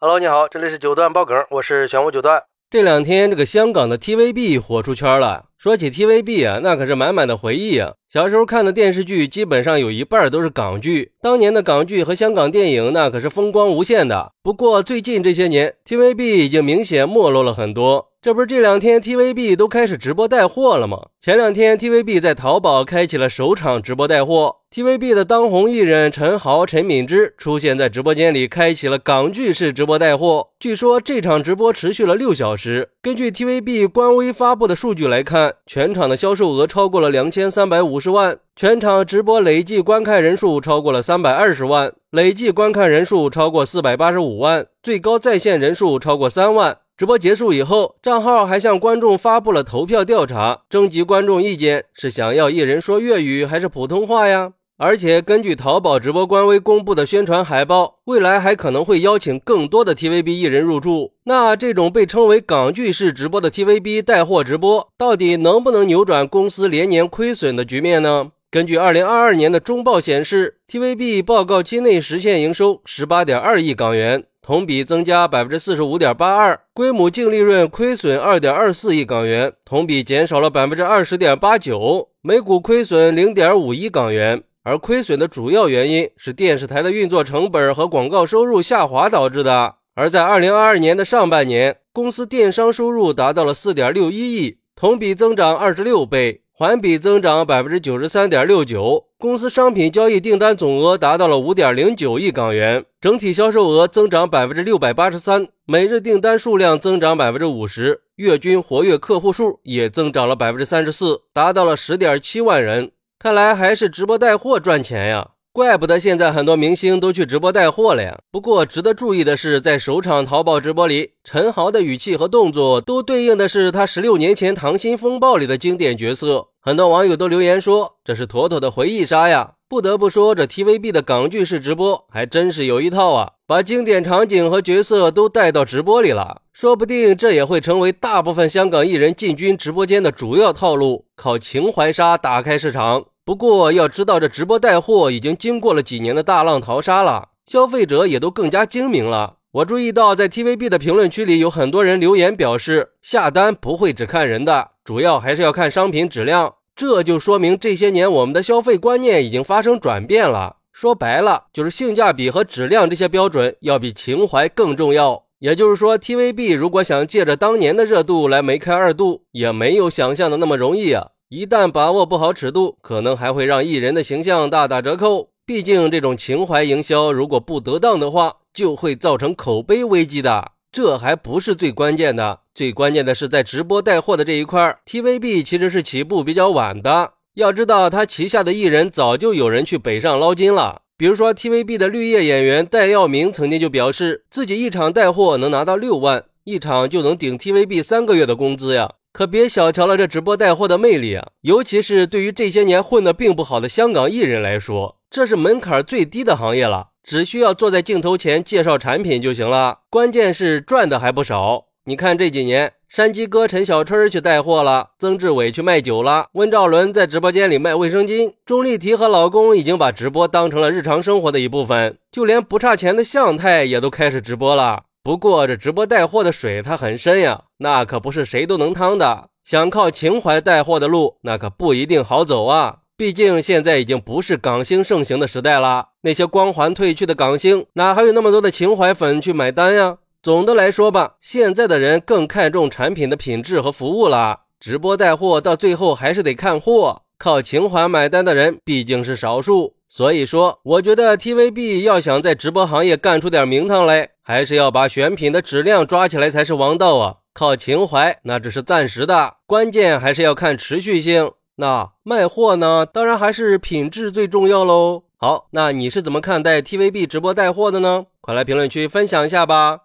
Hello，你好，这里是九段爆梗，我是玄武九段。这两天，这个香港的 TVB 火出圈了。说起 TVB 啊，那可是满满的回忆啊。小时候看的电视剧，基本上有一半都是港剧。当年的港剧和香港电影，那可是风光无限的。不过最近这些年，TVB 已经明显没落了很多。这不是这两天 TVB 都开始直播带货了吗？前两天 TVB 在淘宝开启了首场直播带货，TVB 的当红艺人陈豪、陈敏之出现在直播间里，开启了港剧式直播带货。据说这场直播持续了六小时。根据 TVB 官微发布的数据来看，全场的销售额超过了两千三百五十万，全场直播累计观看人数超过了三百二十万，累计观看人数超过四百八十五万，最高在线人数超过三万。直播结束以后，账号还向观众发布了投票调查，征集观众意见，是想要一人说粤语还是普通话呀？而且根据淘宝直播官微公布的宣传海报，未来还可能会邀请更多的 TVB 艺人入驻。那这种被称为港剧式直播的 TVB 带货直播，到底能不能扭转公司连年亏损的局面呢？根据2022年的中报显示，TVB 报告期内实现营收18.2亿港元。同比增加百分之四十五点八二，规模净利润亏损二点二四亿港元，同比减少了百分之二十点八九，每股亏损零点五一港元。而亏损的主要原因是电视台的运作成本和广告收入下滑导致的。而在二零二二年的上半年，公司电商收入达到了四点六一亿，同比增长二十六倍。环比增长百分之九十三点六九，公司商品交易订单总额达到了五点零九亿港元，整体销售额增长百分之六百八十三，每日订单数量增长百分之五十，月均活跃客户数也增长了百分之三十四，达到了十点七万人。看来还是直播带货赚钱呀。怪不得现在很多明星都去直播带货了呀！不过值得注意的是，在首场淘宝直播里，陈豪的语气和动作都对应的是他十六年前《溏心风暴》里的经典角色。很多网友都留言说，这是妥妥的回忆杀呀！不得不说，这 TVB 的港剧式直播还真是有一套啊，把经典场景和角色都带到直播里了。说不定这也会成为大部分香港艺人进军直播间的主要套路，靠情怀杀打开市场。不过要知道，这直播带货已经经过了几年的大浪淘沙了，消费者也都更加精明了。我注意到，在 TVB 的评论区里，有很多人留言表示，下单不会只看人的，主要还是要看商品质量。这就说明这些年我们的消费观念已经发生转变了。说白了，就是性价比和质量这些标准要比情怀更重要。也就是说，TVB 如果想借着当年的热度来梅开二度，也没有想象的那么容易啊。一旦把握不好尺度，可能还会让艺人的形象大打折扣。毕竟这种情怀营销，如果不得当的话，就会造成口碑危机的。这还不是最关键的，最关键的是在直播带货的这一块，TVB 其实是起步比较晚的。要知道，他旗下的艺人早就有人去北上捞金了。比如说，TVB 的绿叶演员戴耀明曾经就表示，自己一场带货能拿到六万，一场就能顶 TVB 三个月的工资呀。可别小瞧了这直播带货的魅力啊！尤其是对于这些年混得并不好的香港艺人来说，这是门槛最低的行业了，只需要坐在镜头前介绍产品就行了。关键是赚的还不少。你看这几年，山鸡哥陈小春去带货了，曾志伟去卖酒了，温兆伦在直播间里卖卫生巾，钟丽缇和老公已经把直播当成了日常生活的一部分，就连不差钱的向太也都开始直播了。不过这直播带货的水它很深呀，那可不是谁都能趟的。想靠情怀带货的路，那可不一定好走啊。毕竟现在已经不是港星盛行的时代了，那些光环褪去的港星，哪还有那么多的情怀粉去买单呀？总的来说吧，现在的人更看重产品的品质和服务了。直播带货到最后还是得看货，靠情怀买单的人毕竟是少数。所以说，我觉得 TVB 要想在直播行业干出点名堂来，还是要把选品的质量抓起来才是王道啊！靠情怀那只是暂时的，关键还是要看持续性。那卖货呢，当然还是品质最重要喽。好，那你是怎么看待 TVB 直播带货的呢？快来评论区分享一下吧！